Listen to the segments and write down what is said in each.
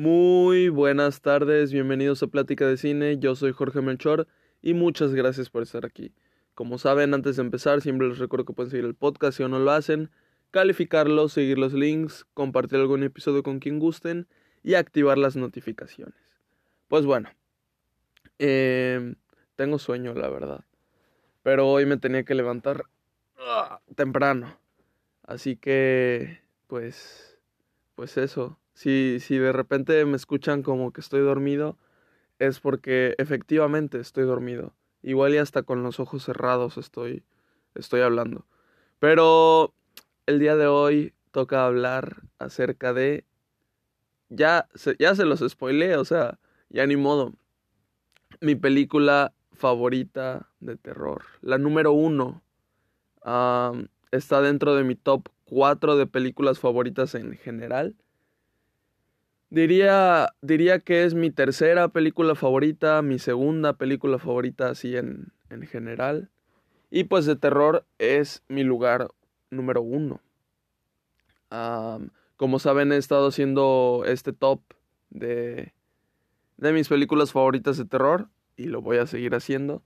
Muy buenas tardes, bienvenidos a Plática de Cine, yo soy Jorge Melchor y muchas gracias por estar aquí. Como saben, antes de empezar, siempre les recuerdo que pueden seguir el podcast si aún no lo hacen, calificarlo, seguir los links, compartir algún episodio con quien gusten y activar las notificaciones. Pues bueno, eh, tengo sueño, la verdad, pero hoy me tenía que levantar uh, temprano, así que, pues, pues eso. Si, si de repente me escuchan como que estoy dormido, es porque efectivamente estoy dormido. Igual y hasta con los ojos cerrados estoy, estoy hablando. Pero el día de hoy toca hablar acerca de... Ya se, ya se los spoileé, o sea, ya ni modo. Mi película favorita de terror. La número uno. Está dentro de mi top 4 de películas favoritas en general. Diría, diría que es mi tercera película favorita, mi segunda película favorita así en, en general. Y pues de terror es mi lugar número uno. Como saben, he estado haciendo este top de, de mis películas favoritas de terror y lo voy a seguir haciendo.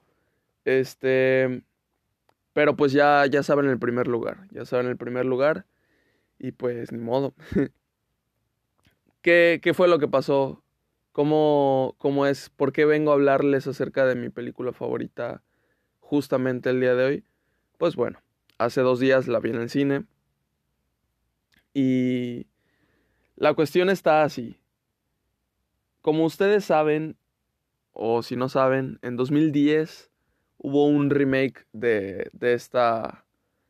Este, pero pues ya, ya saben el primer lugar, ya saben el primer lugar y pues ni modo. ¿Qué, ¿Qué, fue lo que pasó? ¿Cómo, ¿Cómo es? ¿Por qué vengo a hablarles acerca de mi película favorita justamente el día de hoy? Pues bueno, hace dos días la vi en el cine. Y la cuestión está así. Como ustedes saben, o si no saben, en 2010 hubo un remake de, de, esta,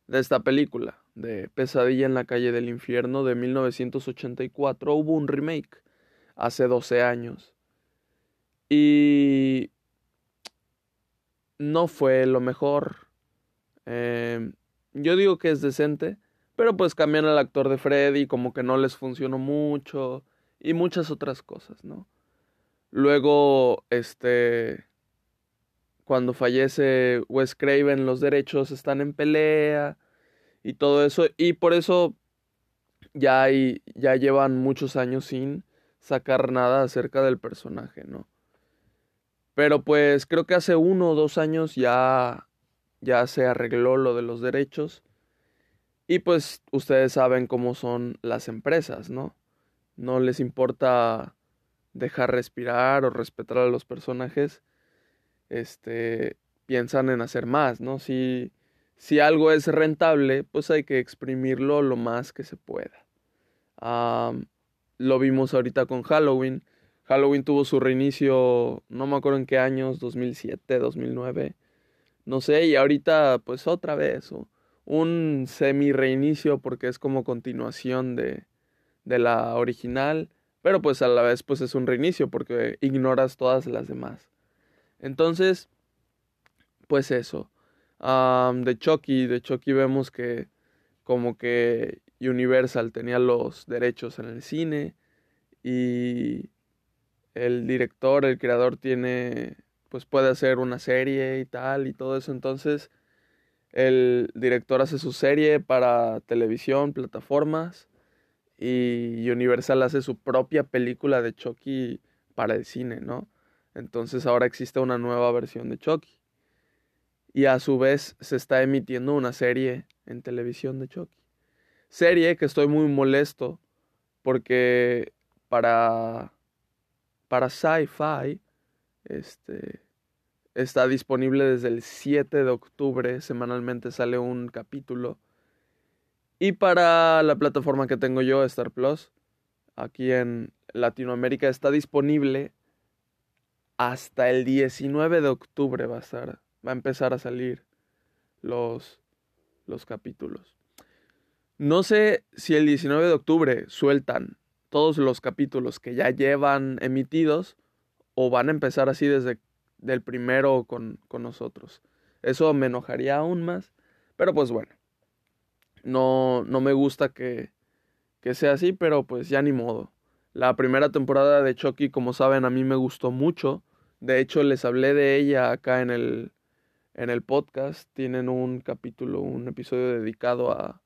de esta película de Pesadilla en la calle del infierno de 1984 hubo un remake hace 12 años. Y no fue lo mejor. Eh, yo digo que es decente, pero pues cambian al actor de Freddy, como que no les funcionó mucho y muchas otras cosas, ¿no? Luego, este, cuando fallece Wes Craven, los derechos están en pelea y todo eso. Y por eso ya, hay, ya llevan muchos años sin sacar nada acerca del personaje, ¿no? Pero pues creo que hace uno o dos años ya, ya se arregló lo de los derechos. Y pues ustedes saben cómo son las empresas, ¿no? No les importa dejar respirar o respetar a los personajes. Este, piensan en hacer más, ¿no? Si si algo es rentable, pues hay que exprimirlo lo más que se pueda. lo vimos ahorita con Halloween. Halloween tuvo su reinicio, no me acuerdo en qué años, 2007, 2009, no sé, y ahorita pues otra vez, un semi reinicio porque es como continuación de, de la original, pero pues a la vez pues es un reinicio porque ignoras todas las demás. Entonces, pues eso de Chucky. De Chucky vemos que como que Universal tenía los derechos en el cine y el director, el creador tiene, pues puede hacer una serie y tal y todo eso. Entonces el director hace su serie para televisión, plataformas y Universal hace su propia película de Chucky para el cine, ¿no? Entonces ahora existe una nueva versión de Chucky y a su vez se está emitiendo una serie en televisión de Chucky. Serie que estoy muy molesto porque para para Sci-Fi este está disponible desde el 7 de octubre, semanalmente sale un capítulo. Y para la plataforma que tengo yo, Star Plus, aquí en Latinoamérica está disponible hasta el 19 de octubre va a estar va a empezar a salir los, los capítulos. No sé si el 19 de octubre sueltan todos los capítulos que ya llevan emitidos o van a empezar así desde el primero con, con nosotros. Eso me enojaría aún más, pero pues bueno, no, no me gusta que, que sea así, pero pues ya ni modo. La primera temporada de Chucky, como saben, a mí me gustó mucho. De hecho, les hablé de ella acá en el, en el podcast tienen un capítulo, un episodio dedicado a,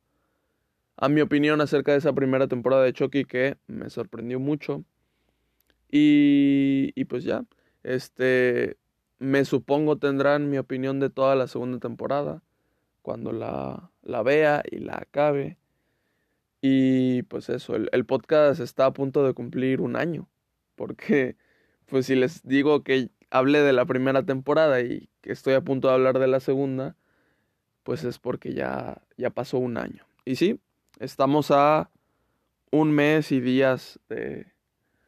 a mi opinión acerca de esa primera temporada de Chucky que me sorprendió mucho. Y, y pues ya, este, me supongo tendrán mi opinión de toda la segunda temporada cuando la, la vea y la acabe. Y pues eso, el, el, podcast está a punto de cumplir un año. Porque, pues si les digo que hablé de la primera temporada y que estoy a punto de hablar de la segunda, pues es porque ya, ya pasó un año. Y sí, estamos a un mes y días de,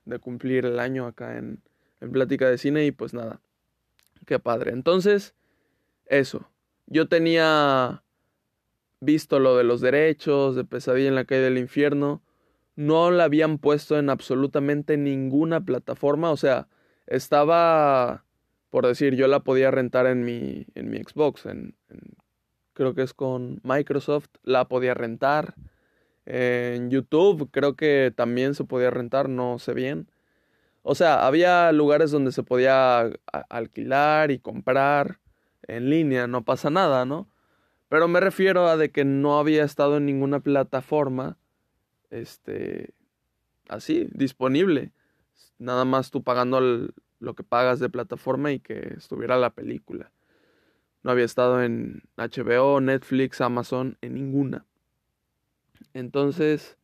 de cumplir el año acá en, en Plática de Cine y pues nada, qué padre. Entonces, eso, yo tenía visto lo de los derechos, de Pesadilla en la calle del infierno, no la habían puesto en absolutamente ninguna plataforma, o sea, estaba, por decir, yo la podía rentar en mi, en mi Xbox, en, creo que es con Microsoft, la podía rentar. En YouTube creo que también se podía rentar, no sé bien. O sea, había lugares donde se podía alquilar y comprar en línea, no pasa nada, ¿no? Pero me refiero a de que no había estado en ninguna plataforma, este, así, disponible. Nada más tú pagando lo que pagas de plataforma y que estuviera la película. No había estado en HBO, Netflix, Amazon, en ninguna. Entonces,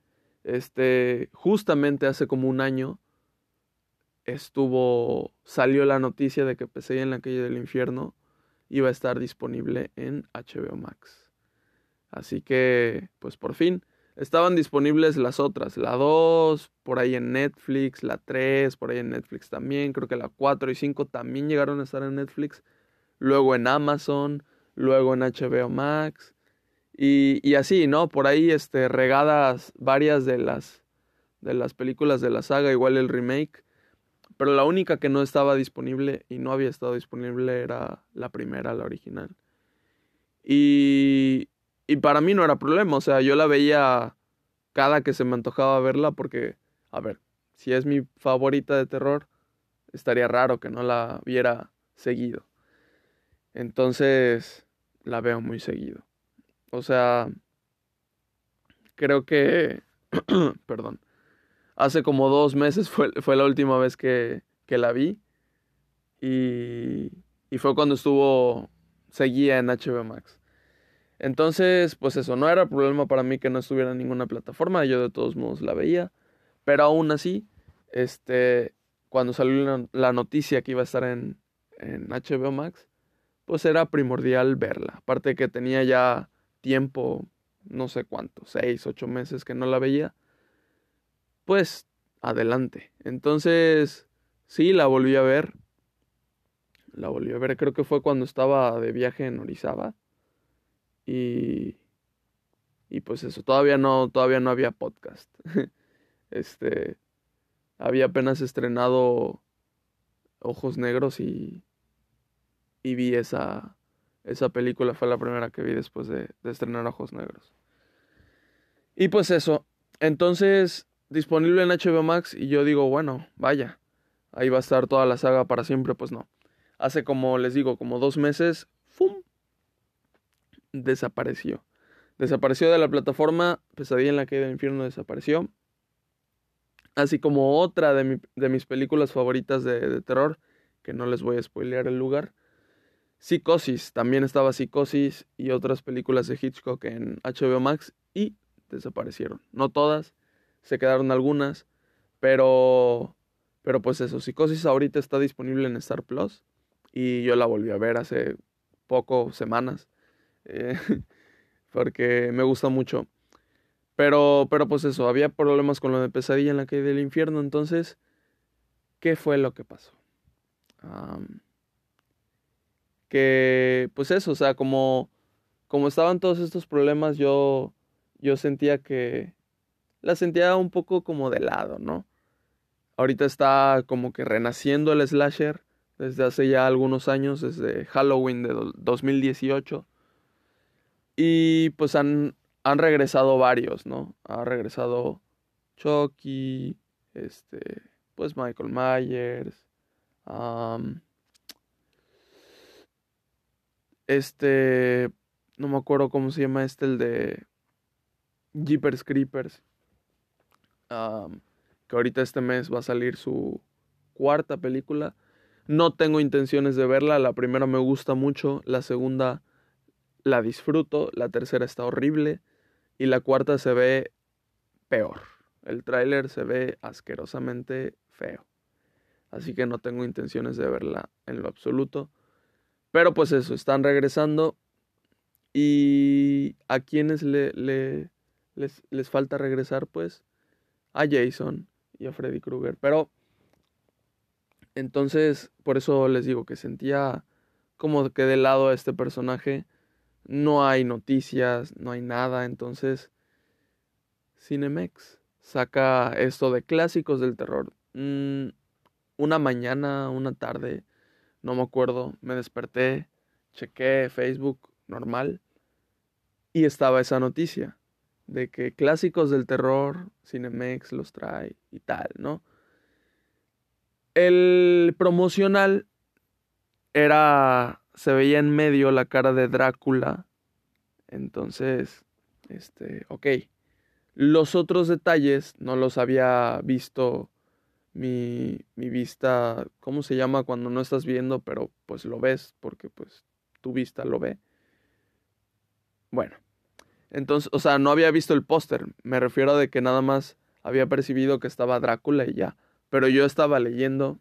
este, justamente hace como un año estuvo, salió la noticia de que Pesadilla en la calle del infierno iba a estar disponible en HBO Max. Así que, pues por fin, estaban disponibles las otras, la 2, por ahí en Netflix, la 3, por ahí en Netflix también, creo que la 4 y 5 también llegaron a estar en Netflix, luego en Amazon, luego en HBO Max, y, y así, ¿no? Por ahí, este, regadas varias de las, de las películas de la saga, igual el remake, pero la única que no estaba disponible y no había estado disponible era la primera, la original. Y, y para mí no era problema, o sea, yo la veía cada que se me antojaba verla porque, a ver, si es mi favorita de terror, estaría raro que no la viera seguido. Entonces, la veo muy seguido. O sea, creo que, perdón, hace como dos meses fue, fue la última vez que, que la vi. Y, y, fue cuando estuvo, seguía en HBO Max. Entonces, pues eso, no era problema para mí que no estuviera en ninguna plataforma, yo de todos modos la veía. Pero aún así, este, cuando salió la, noticia que iba a estar en, en HBO Max, pues era primordial verla. Aparte que tenía ya tiempo, no sé cuánto, seis, ocho meses que no la veía pues adelante. Entonces, sí, la volví a ver. La volví a ver, creo que fue cuando estaba de viaje en Orizaba. Y y pues eso, todavía no todavía no había podcast. este había apenas estrenado Ojos Negros y y vi esa esa película fue la primera que vi después de, de estrenar Ojos Negros. Y pues eso, entonces disponible en HBO Max y yo digo, bueno, vaya, ahí va a estar toda la saga para siempre, pues no. Hace como les digo, como dos meses. Desapareció. Desapareció de la plataforma, Pesadilla en la caída del infierno desapareció. Así como otra de, mi, de mis películas favoritas de, de, terror, que no les voy a spoilear el lugar. Psicosis, también estaba Psicosis y otras películas de Hitchcock en HBO Max y desaparecieron. No todas, se quedaron algunas, pero pero pues eso, Psicosis ahorita está disponible en Star Plus y yo la volví a ver hace poco, semanas, eh, porque me gusta mucho. Pero, pero pues eso, había problemas con lo de pesadilla en la calle del infierno, entonces, ¿qué fue lo que pasó? Que, pues eso, o sea, como, como estaban todos estos problemas, yo, yo sentía que, la sentía un poco como de lado, ¿no? Ahorita está como que renaciendo el slasher desde hace ya algunos años, desde Halloween de 2018. Y pues han, han regresado varios, ¿no? Ha regresado Chucky, este, pues Michael Myers, este, no me acuerdo cómo se llama este, el de Jeepers Creepers. Que ahorita este mes va a salir su, cuarta película. No tengo intenciones de verla. La primera me gusta mucho. La segunda la disfruto. La tercera está horrible. Y la cuarta se ve peor. El tráiler se ve asquerosamente feo. Así que no tengo intenciones de verla en lo absoluto. Pero pues eso, están regresando. Y a quienes le, le, les, les falta regresar, pues, a Jason y a Freddy Krueger. Pero entonces, por eso les digo que sentía como que de lado a este personaje no hay noticias, no hay nada. Entonces, Cinemex saca esto de clásicos del terror. Mm, una mañana, una tarde, no me acuerdo, me desperté, chequé Facebook normal y estaba esa noticia de que clásicos del terror, Cinemex los trae y tal, ¿no? El promocional era, se veía en medio la cara de Drácula, entonces, este, ok. Los otros detalles no los había visto mi, mi vista, ¿cómo se llama cuando no estás viendo, pero pues lo ves porque pues tu vista lo ve? Bueno, entonces, o sea, no había visto el póster. Me refiero de que nada más había percibido que estaba Drácula y ya. Pero yo estaba leyendo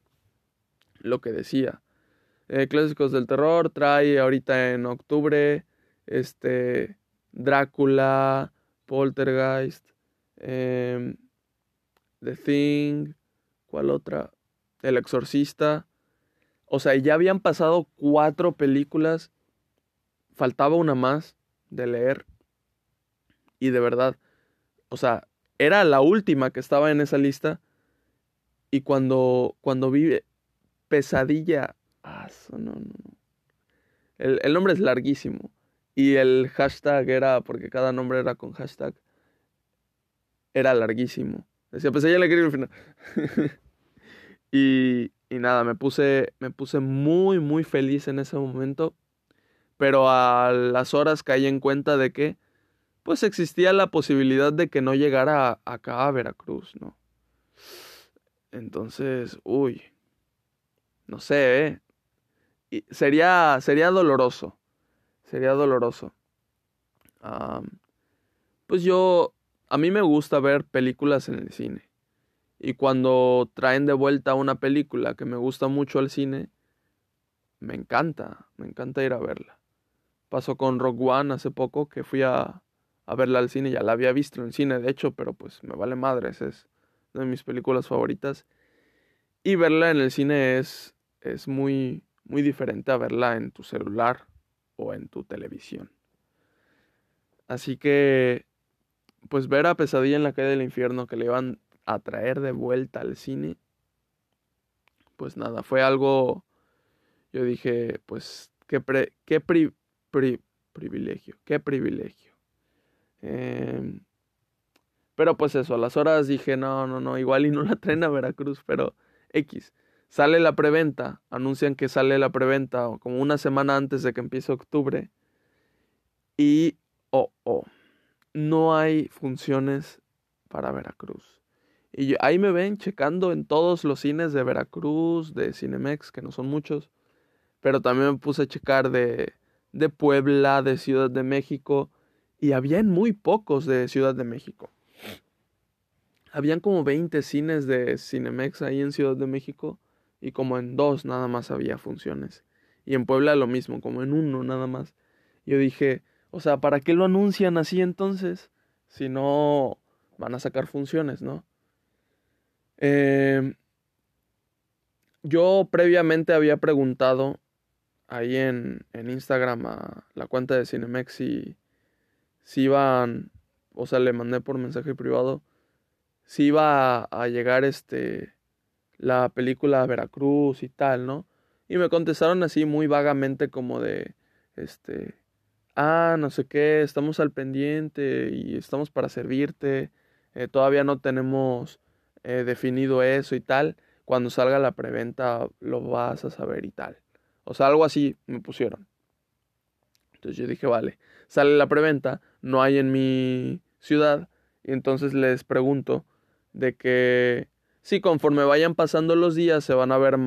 lo que decía. Eh, clásicos del terror trae ahorita en octubre este Drácula, Poltergeist, em, The Thing, ¿cuál otra? El Exorcista. O sea, ya habían pasado cuatro películas. Faltaba una más de leer. Y de verdad, o sea, era la última que estaba en esa lista. Y cuando, cuando vi Pesadilla. No, no, no. El, el, nombre es larguísimo. Y el hashtag era, porque cada nombre era con hashtag, era larguísimo. Decía, Pesadilla le quería al final. y, y nada, me puse, me puse muy, muy feliz en ese momento. Pero a las horas caí en cuenta de que pues existía la posibilidad de que no llegara acá a Veracruz, ¿no? Entonces, uy, no sé, ¿eh? Sería, sería doloroso, sería doloroso. pues yo, a mí me gusta ver películas en el cine. Y cuando traen de vuelta una película que me gusta mucho al cine, me encanta, me encanta ir a verla. Pasó con Rock One hace poco que fui a, a verla al cine. Ya la había visto en cine, de hecho, pero pues me vale madres. Es una de mis películas favoritas. Y verla en el cine es, es muy, muy diferente a verla en tu celular o en tu televisión. Así que, pues ver a Pesadilla en la calle del infierno que le iban a traer de vuelta al cine, pues nada, fue algo, yo dije, pues qué, qué privilegio, qué privilegio. Em, pero pues eso, a las horas dije, no, no, no, igual y no la traen a Veracruz, pero X. Sale la preventa, anuncian que sale la preventa como una semana antes de que empiece octubre. Y, oh, oh, no hay funciones para Veracruz. Y ahí me ven checando en todos los cines de Veracruz, de Cinemex, que no son muchos. Pero también me puse a checar de, de Puebla, de Ciudad de México y habían muy pocos de Ciudad de México. Habían como 20 cines de Cinemex ahí en Ciudad de México y como en dos nada más había funciones. Y en Puebla lo mismo, como en uno nada más. Yo dije, o sea, ¿para qué lo anuncian así entonces? Si no van a sacar funciones, ¿no? Eh, yo previamente había preguntado ahí en, en Instagram a la cuenta de Cinemex y si iban, o sea, le mandé por mensaje privado, si iba a, llegar este, la película Veracruz y tal, ¿no? Y me contestaron así muy vagamente como de, este, ah, no sé qué, estamos al pendiente y estamos para servirte, eh, todavía no tenemos eh, definido eso y tal, cuando salga la preventa lo vas a saber y tal. O sea, algo así me pusieron. Entonces yo dije, vale, sale la preventa, no hay en mi ciudad, y entonces les pregunto de que si conforme vayan pasando los días se van a ver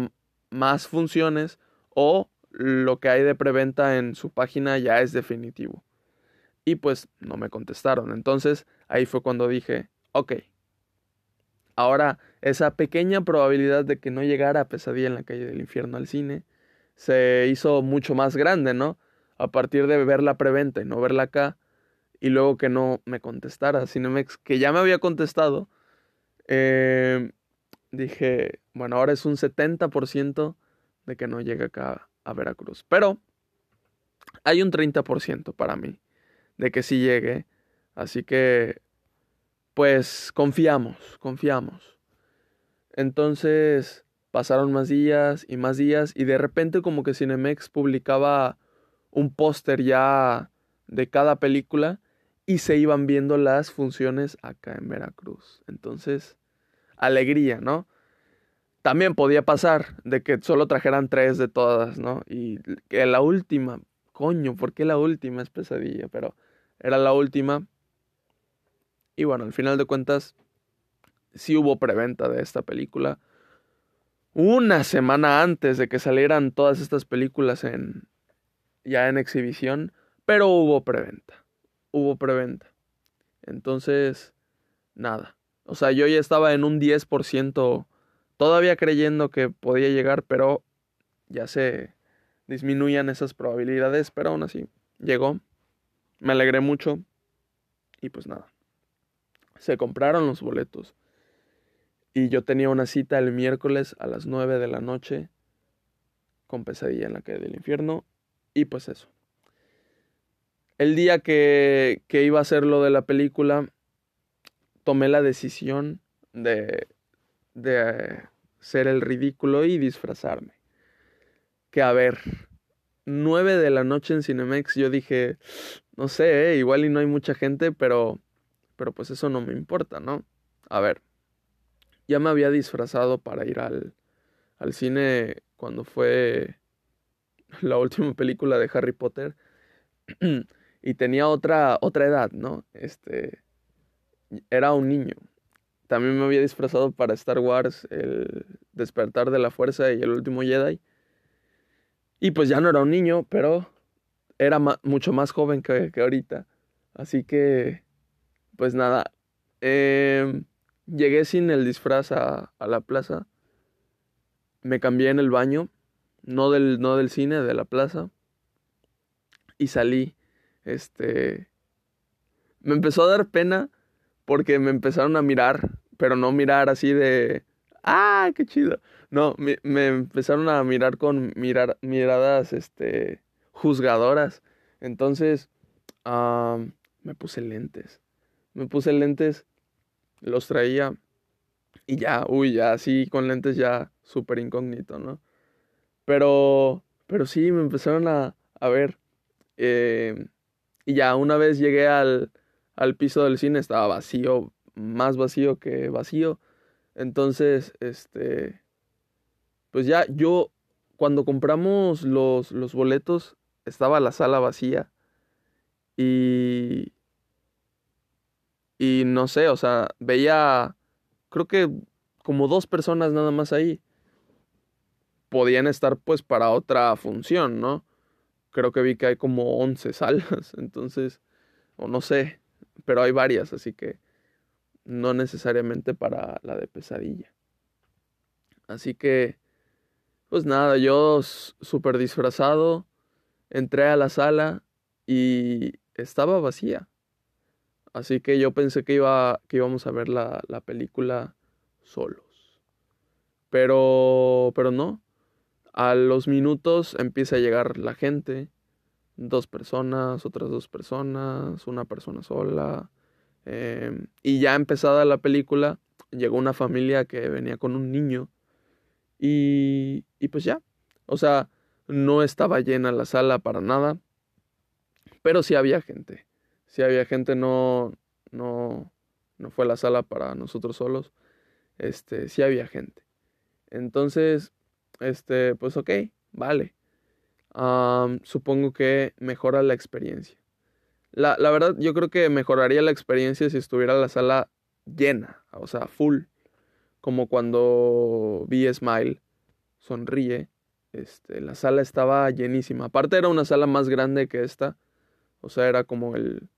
más funciones o lo que hay de preventa en su página ya es definitivo. Y pues no me contestaron. Entonces ahí fue cuando dije, ok. Ahora, esa pequeña probabilidad de que no llegara a Pesadilla en la calle del infierno al cine se hizo mucho más grande, ¿no? A partir de ver la preventa y no verla acá, y luego que no me contestara Cinemex, que ya me había contestado, eh, dije, bueno, ahora es un 70% de que no llegue acá a Veracruz. Pero hay un 30% para mí de que sí llegue. Así que, pues, confiamos, confiamos. Entonces, pasaron más días y más días y de repente como que Cinemex publicaba un póster ya de cada película y se iban viendo las funciones acá en Veracruz. Entonces, alegría, ¿no? También podía pasar de que solo trajeran tres de todas, ¿no? Y que la última, coño, ¿por qué la última es pesadilla? Pero era la última. Y bueno, al final de cuentas, sí hubo preventa de esta película. Una semana antes de que salieran todas estas películas en ya en exhibición, pero hubo preventa. Hubo preventa. Entonces, nada. O sea, yo ya estaba en un 10% todavía creyendo que podía llegar, pero ya se disminuían esas probabilidades, pero aún así llegó. Me alegré mucho y pues nada. Se compraron los boletos. Y yo tenía una cita el miércoles a las 9 de la noche con pesadilla en la calle del infierno. Y pues eso. El día que, que iba a hacer lo de la película, tomé la decisión de de ser el ridículo y disfrazarme. Que a ver, 9 de la noche en Cinemex, yo dije, no sé, eh, igual y no hay mucha gente, pero, pero pues eso no me importa, ¿no? A ver, ya me había disfrazado para ir al, al cine cuando fue la última película de Harry Potter y tenía otra, otra edad, ¿no? Este, era un niño, también me había disfrazado para Star Wars, el despertar de la fuerza y el último Jedi. Y pues ya no era un niño, pero era mucho más joven que, ahorita. Así que, pues nada, em, llegué sin el disfraz a, a, la plaza. Me cambié en el baño, no del, no del cine, de la plaza. Y salí, este... Me empezó a dar pena porque me empezaron a mirar, pero no mirar así de, ah, qué chido. No, me, empezaron a mirar con mirar, miradas, este, juzgadoras. Entonces, me puse lentes. Me puse lentes, los traía y ya, uy, ya así con lentes ya súper incógnito, ¿no? Pero, pero sí, me empezaron a, a ver. Eh, y ya una vez llegué al, al piso del cine estaba vacío, más vacío que vacío. Entonces, este, pues ya yo, cuando compramos los, los boletos, estaba la sala vacía. Y, y no sé, o sea, veía, creo que como dos personas nada más ahí. Podían estar pues para otra función, ¿no? Creo que vi que hay como 11 salas, entonces, o no sé, pero hay varias, así que no necesariamente para la de pesadilla. Así que, pues nada, yo súper disfrazado, entré a la sala y estaba vacía. Así que yo pensé que, iba, que íbamos a ver la, la película solos. Pero, pero no. A los minutos empieza a llegar la gente dos personas, otras dos personas, una persona sola. Em, y ya empezada la película, llegó una familia que venía con un niño. Y, y pues ya. O sea, no estaba llena la sala para nada. Pero sí había gente. Sí había gente, no, no, no fue la sala para nosotros solos. Este, sí había gente. Entonces, este, pues ok, vale supongo que mejora la experiencia. La, la, verdad, yo creo que mejoraría la experiencia si estuviera la sala llena, o sea, full. como cuando vi Smile, sonríe. Este, la sala estaba llenísima. Aparte era una sala más grande que esta. O sea, era como el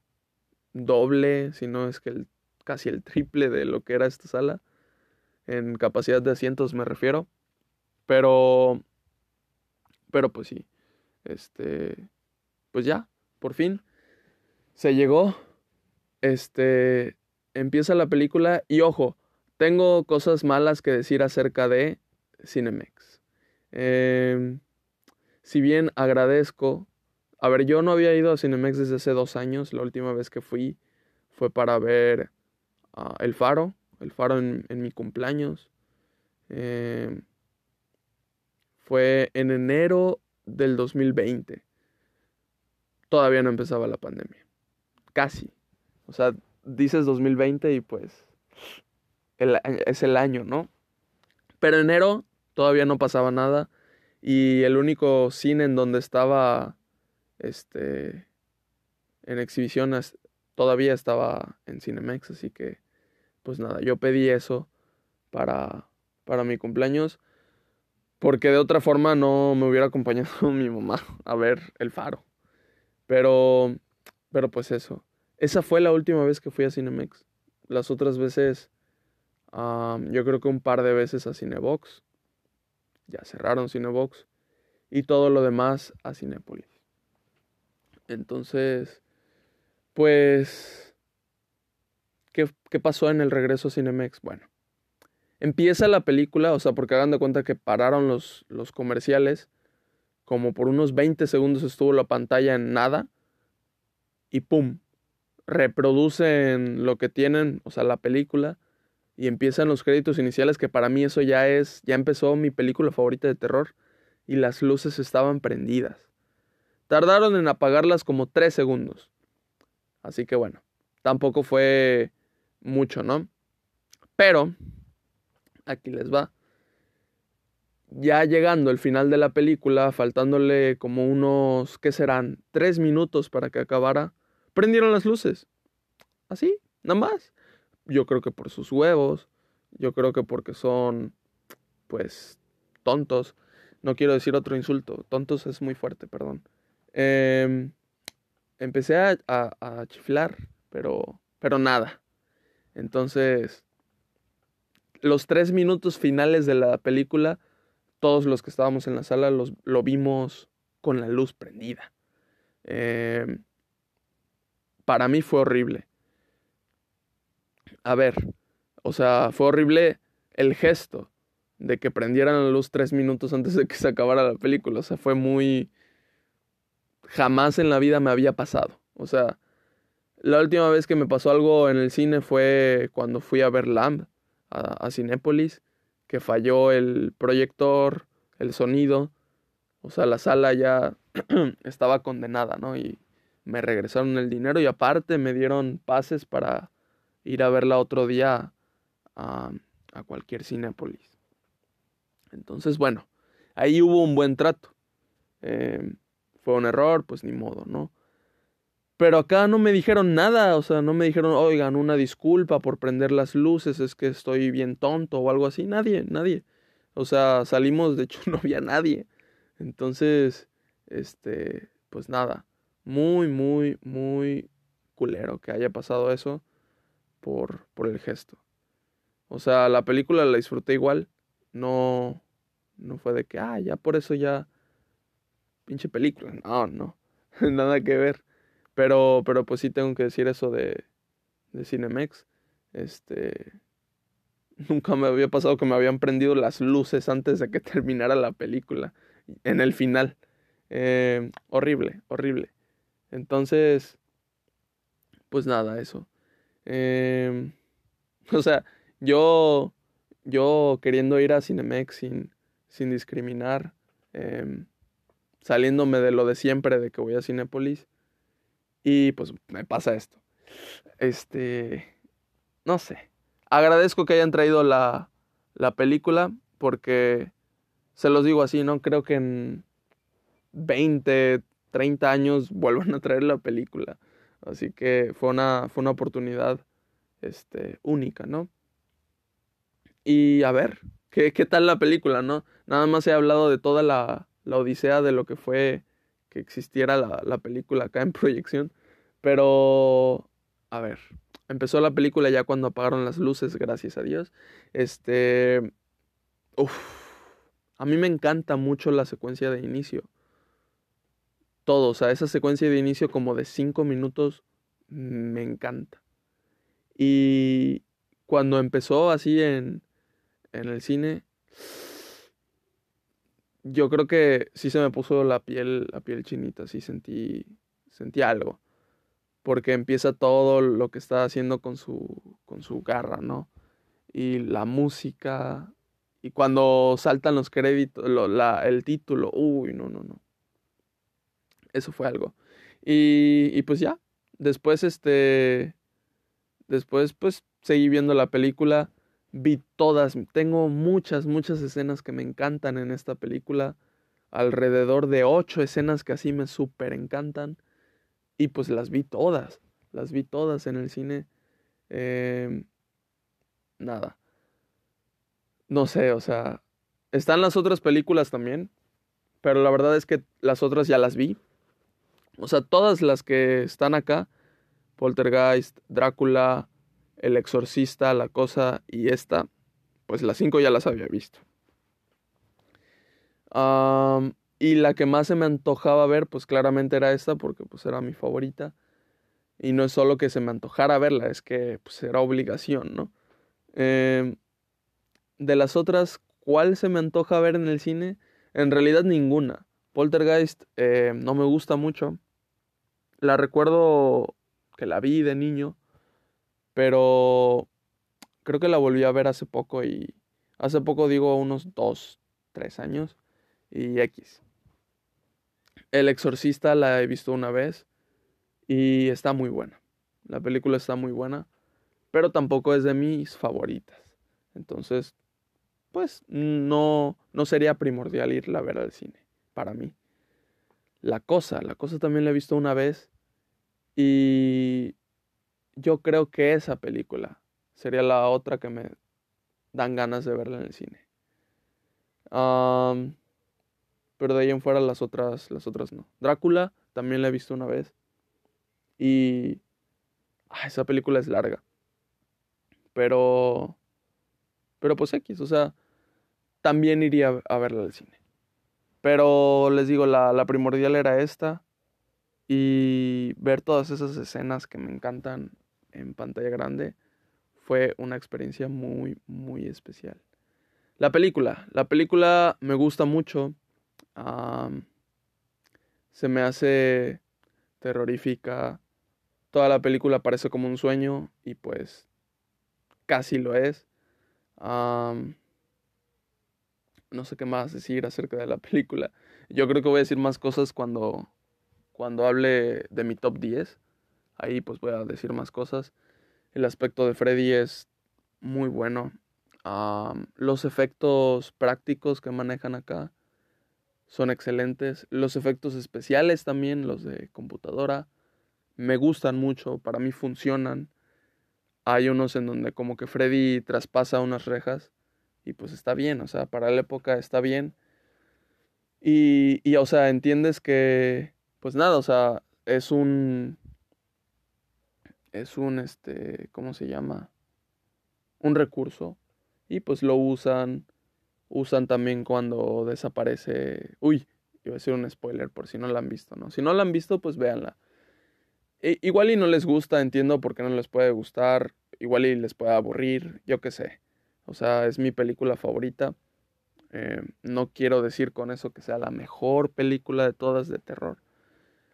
doble, si no es que el, casi el triple de lo que era esta sala. En capacidad de asientos me refiero. Pero, pero pues sí. Este, pues ya, por fin. Se llegó. Este, empieza la película y ojo, tengo cosas malas que decir acerca de Cinemex. Em, si bien agradezco, a ver, yo no había ido a Cinemex desde hace dos años, la última vez que fui fue para ver ah, El Faro, El Faro en, mi cumpleaños. Em, fue en enero del 2020. Todavía no empezaba la pandemia. Casi. O sea, dices 2020 y pues es el año, ¿no? Pero enero todavía no pasaba nada y el único cine en donde estaba este en exhibiciones todavía estaba en Cinemex, así que pues nada, yo pedí eso para para mi cumpleaños porque de otra forma no me hubiera acompañado mi mamá a ver El Faro. Pero pero pues eso. Esa fue la última vez que fui a Cinemex. Las otras veces, yo creo que un par de veces a Cinebox. Ya cerraron Cinebox. Y todo lo demás a Cinépolis. Entonces, pues, ¿qué, ¿qué, pasó en el regreso a Cinemex? Bueno, empieza la película, o sea, porque hagan de cuenta que pararon los, los comerciales. Como por unos 20 segundos estuvo la pantalla en nada. Y ¡pum! reproducen lo que tienen, o sea, la película, y empiezan los créditos iniciales, que para mí eso ya es, ya empezó mi película favorita de terror, y las luces estaban prendidas. Tardaron en apagarlas como tres segundos. Así que bueno, tampoco fue mucho, ¿no? Pero, aquí les va. Ya llegando el final de la película, faltándole como unos, ¿qué serán? Tres minutos para que acabara prendieron las luces. Así, nada más. Yo creo que por sus huevos, yo creo que porque son, pues, tontos. No quiero decir otro insulto, tontos es muy fuerte, perdón. Em, empecé a, a, chiflar, pero, pero nada. Entonces, los tres minutos finales de la película, todos los que estábamos en la sala los, lo vimos con la luz prendida. Eh, para mí fue horrible. A ver, o sea, fue horrible el gesto de que prendieran la luz tres minutos antes de que se acabara la película. O sea, fue muy... Jamás en la vida me había pasado. O sea, la última vez que me pasó algo en el cine fue cuando fui a ver Lamb a, a Cinépolis, que falló el proyector, el sonido. O sea, la sala ya estaba condenada, ¿no? Y me regresaron el dinero y aparte me dieron pases para ir a verla otro día a, a cualquier Cinepolis. Entonces, bueno, ahí hubo un buen trato. Em, fue un error, pues ni modo, ¿no? Pero acá no me dijeron nada, o sea, no me dijeron, oigan, una disculpa por prender las luces, es que estoy bien tonto o algo así. Nadie, nadie. O sea, salimos, de hecho no había nadie. Entonces, este, pues nada muy, muy, muy culero que haya pasado eso por, por el gesto. O sea, la película la disfruté igual. No, no fue de que, ah, ya por eso ya. Pinche película. No, no. Nada que ver. Pero, pero pues sí tengo que decir eso de, de Cinemex. Este. Nunca me había pasado que me habían prendido las luces antes de que terminara la película. En el final. Eh, horrible, horrible. Entonces, pues nada, eso. Em, o sea, yo, yo queriendo ir a Cinemex sin, sin discriminar, em, saliéndome de lo de siempre de que voy a Cinépolis, y pues me pasa esto. Este, no sé. Agradezco que hayan traído la, la película porque, se los digo así, no creo que en 20, 30 años vuelvan a traer la película. Así que fue una, fue una oportunidad este, única, ¿no? Y a ver, ¿qué, qué tal la película, no? Nada más he hablado de toda la, la odisea de lo que fue que existiera la, la película acá en proyección. Pero, a ver, empezó la película ya cuando apagaron las luces, gracias a Dios. Este, uf, a mí me encanta mucho la secuencia de inicio. Todo, o sea, esa secuencia de inicio como de cinco minutos me encanta. Y cuando empezó así en, en el cine, yo creo que sí se me puso la piel, la piel chinita, sí sentí, sentí algo. Porque empieza todo lo que está haciendo con su, con su garra, ¿no? Y la música. Y cuando saltan los créditos, la, el título, uy, no, no, no. Eso fue algo. Y, y pues ya, después este, después pues seguí viendo la película vi todas, tengo muchas, muchas escenas que me encantan en esta película, alrededor de ocho escenas que así me súper encantan, y pues las vi todas, las vi todas en el cine. Em, nada. No sé, o sea, están las otras películas también, pero la verdad es que las otras ya las vi. O sea, todas las que están acá, Poltergeist, Drácula, el Exorcista, La Cosa y esta, pues las cinco ya las había visto. y la que más se me antojaba ver, pues claramente era esta, porque pues era mi favorita. Y no es solo que se me antojara verla, es que pues era obligación, ¿no? Em, de las otras, ¿cuál se me antoja ver en el cine? En realidad ninguna. Poltergeist eh, no me gusta mucho. La recuerdo que la vi de niño pero creo que la volví a ver hace poco y hace poco digo unos dos, tres años y X. El exorcista la he visto una vez y está muy buena. La película está muy buena, pero tampoco es de mis favoritas. Entonces, pues no, no sería primordial irla a ver al cine, para mí. La cosa, la cosa también la he visto una vez y yo creo que esa película sería la otra que me dan ganas de verla en el cine. pero de ahí en fuera las otras, las otras no. Drácula también la he visto una vez. Y ah, esa película es larga. Pero, pero pues X, o sea, también iría a verla al cine. Pero les digo, la, la primordial era esta. Y ver todas esas escenas que me encantan en pantalla grande fue una experiencia muy, muy especial. La película, la película me gusta mucho. se me hace terrorífica. Toda la película parece como un sueño y pues casi lo es. no sé qué más decir acerca de la película. Yo creo que voy a decir más cosas cuando, cuando hable de mi top 10. Ahí pues voy a decir más cosas. El aspecto de Freddy es muy bueno. los efectos prácticos que manejan acá son excelentes. Los efectos especiales también, los de computadora, me gustan mucho. Para mí funcionan. Hay unos en donde como que Freddy traspasa unas rejas y pues está bien, o sea, para la época está bien. Y, y o sea, entiendes que, pues nada, o sea, es un, es un, este, ¿cómo se llama? Un recurso. Y pues lo usan, usan también cuando desaparece... Uy, iba a decir un spoiler por si no la han visto, ¿no? Si no la han visto, pues véanla. Igual y no les gusta, entiendo por qué no les puede gustar. Igual y les puede aburrir, yo qué sé. O sea, es mi película favorita. Eh, no quiero decir con eso que sea la mejor película de todas de terror.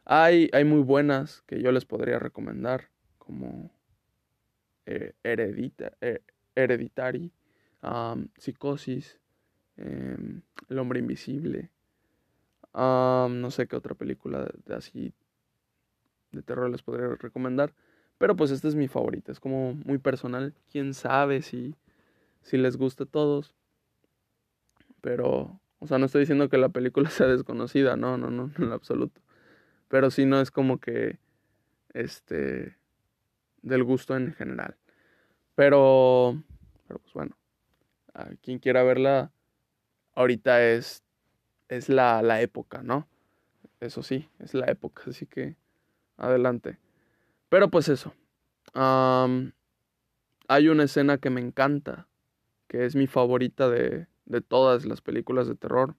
Hay, hay muy buenas que yo les podría recomendar como eh, heredita, eh, Hereditary, Psicosis, em, El hombre invisible, no sé qué otra película de, así de terror les podría recomendar. Pero pues esta es mi favorita, es como muy personal. Quién sabe si, si les gusta a todos. Pero, o sea, no estoy diciendo que la película sea desconocida, no, no, no, en absoluto. Pero sí no es como que, este, del gusto en general. Pero, pero pues bueno, a quien quiera verla, ahorita es, es la, la época, ¿no? Eso sí, es la época, así que adelante. Pero pues eso. hay una escena que me encanta, que es mi favorita de, de todas las películas de terror.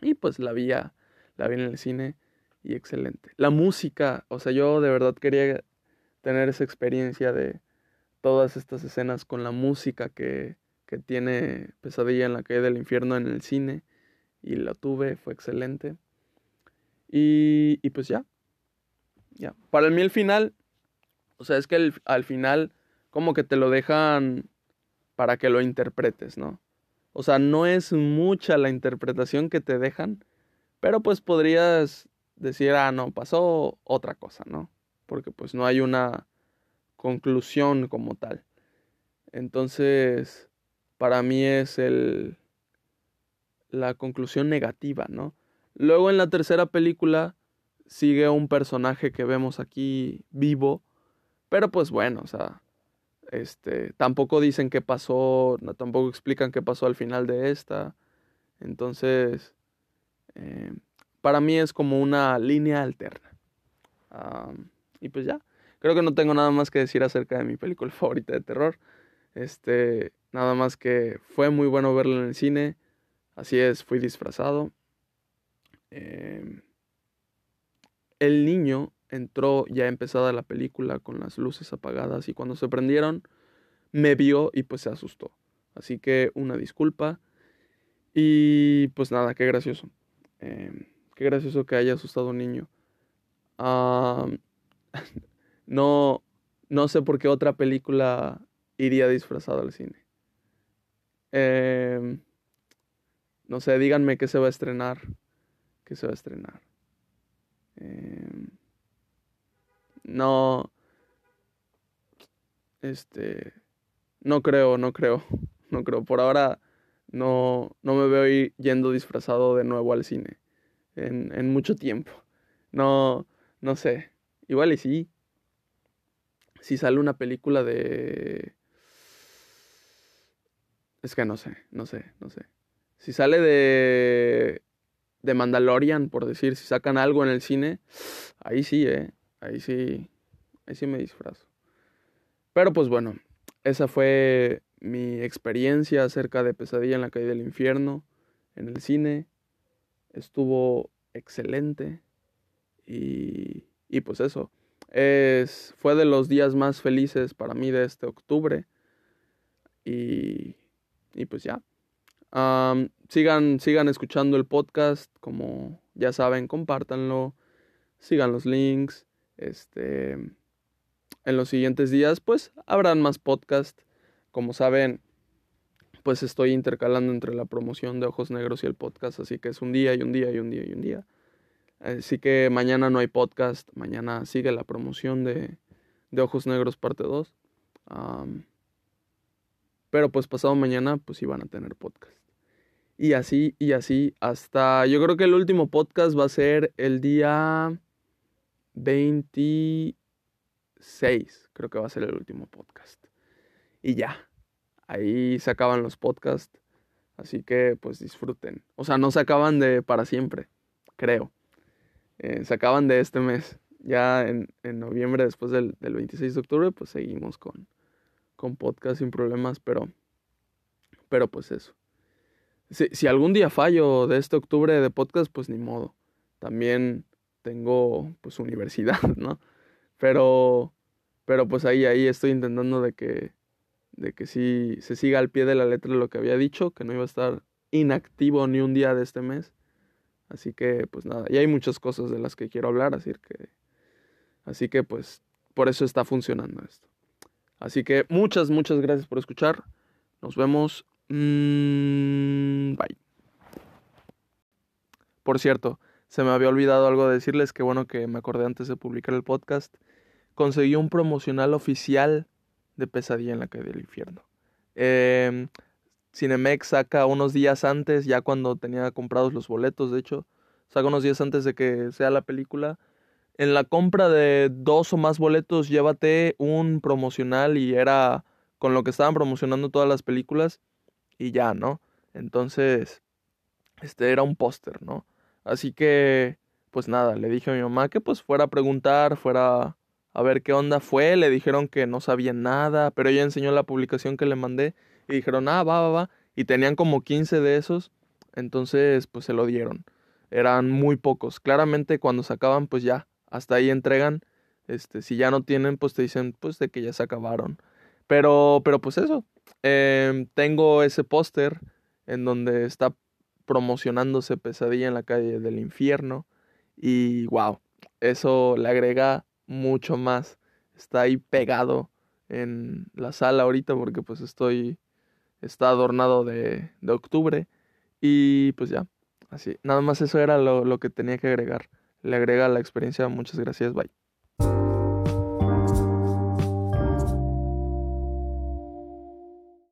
Y pues la vi, la vi en el cine y excelente. La música, o sea, yo de verdad quería tener esa experiencia de todas estas escenas con la música que, que tiene Pesadilla en la calle del infierno en el cine. Y la tuve, fue excelente. Y, y pues ya. Ya. Para mí el final, o sea, es que al final como que te lo dejan para que lo interpretes, ¿no? O sea, no es mucha la interpretación que te dejan, pero pues podrías decir, ah, no, pasó otra cosa, ¿no? Porque pues no hay una conclusión como tal. Entonces, para mí es el la conclusión negativa, ¿no? Luego en la tercera película sigue un personaje que vemos aquí vivo, pero pues bueno, o sea, este, tampoco dicen qué pasó, tampoco explican qué pasó al final de esta. Entonces, eh, para mí es como una línea alterna. Y pues ya, creo que no tengo nada más que decir acerca de mi película favorita de terror. Este, nada más que fue muy bueno verla en el cine. Así es, fui disfrazado. Em, el niño entró ya empezada la película con las luces apagadas y cuando se prendieron me vio y pues se asustó. Así que una disculpa. Y pues nada, qué gracioso. Em, qué gracioso que haya asustado a un niño. No, no sé por qué otra película iría disfrazado al cine. Em, no sé, díganme qué se va a estrenar. ¿Qué se va a estrenar? Em, no. Este. No creo, no creo. No creo. Por ahora no, no me veo yendo disfrazado de nuevo al cine. En, en mucho tiempo. No, no sé. Igual y sí. Si sale una película de. Es que no sé, no sé, no sé. Si sale de. De Mandalorian, por decir, si sacan algo en el cine, ahí sí, eh. Ahí sí, ahí sí me disfrazo. Pero pues bueno, esa fue mi experiencia acerca de Pesadilla en la calle del infierno en el cine. Estuvo excelente. Y, y pues eso. Es, fue de los días más felices para mí de este octubre. Y, y pues ya. sigan, sigan escuchando el podcast. Como ya saben, compártanlo. Sigan los links. Este, en los siguientes días, pues habrán más podcasts. Como saben, pues estoy intercalando entre la promoción de Ojos Negros y el podcast, así que es un día y un día y un día y un día. Así que mañana no hay podcast, mañana sigue la promoción de, de Ojos Negros parte 2. pero pues pasado mañana pues iban a tener podcast. Y así, y así, hasta yo creo que el último podcast va a ser el día 26, creo que va a ser el último podcast. Y ya, ahí se acaban los podcasts, así que pues disfruten. O sea, no se acaban de para siempre, creo. Eh, se acaban de este mes. Ya en, noviembre, después del, 26 de octubre, pues seguimos con, con podcast sin problemas, pero, pero pues eso. Si, si algún día fallo de este octubre de podcast, pues ni modo. También tengo pues universidad, ¿no? Pero, pero pues ahí, ahí estoy intentando de que, de que sí se siga al pie de la letra lo que había dicho, que no iba a estar inactivo ni un día de este mes. Así que pues nada, y hay muchas cosas de las que quiero hablar, así que, así que pues por eso está funcionando esto. Así que muchas, muchas gracias por escuchar. Nos vemos. Mm, bye. Por cierto, se me había olvidado algo de decirles, que bueno que me acordé antes de publicar el podcast. Conseguí un promocional oficial de Pesadilla en la calle del infierno. Eh, Cinemex saca unos días antes, ya cuando tenía comprados los boletos, de hecho, saca unos días antes de que sea la película. En la compra de dos o más boletos, llévate un promocional y era con lo que estaban promocionando todas las películas. y ya, ¿no? Entonces, este era un póster, ¿no? Así que, pues nada, le dije a mi mamá que pues fuera a preguntar, fuera a ver qué onda fue, le dijeron que no sabían nada, pero ella enseñó la publicación que le mandé y dijeron, ah, va, va, va, y tenían como 15 de esos, entonces pues se lo dieron. Eran muy pocos. Claramente cuando se acaban, pues ya, hasta ahí entregan. Este, si ya no tienen, pues te dicen, pues de que ya se acabaron. Pero, pero pues eso. Em, tengo ese póster en donde está promocionándose Pesadilla en la calle del infierno. Y wow, eso le agrega mucho más. Está ahí pegado en la sala ahorita porque pues estoy, está adornado de, de octubre. Y pues ya, así. Nada más eso era lo, lo que tenía que agregar. Le agrega la experiencia. Muchas gracias. Bye.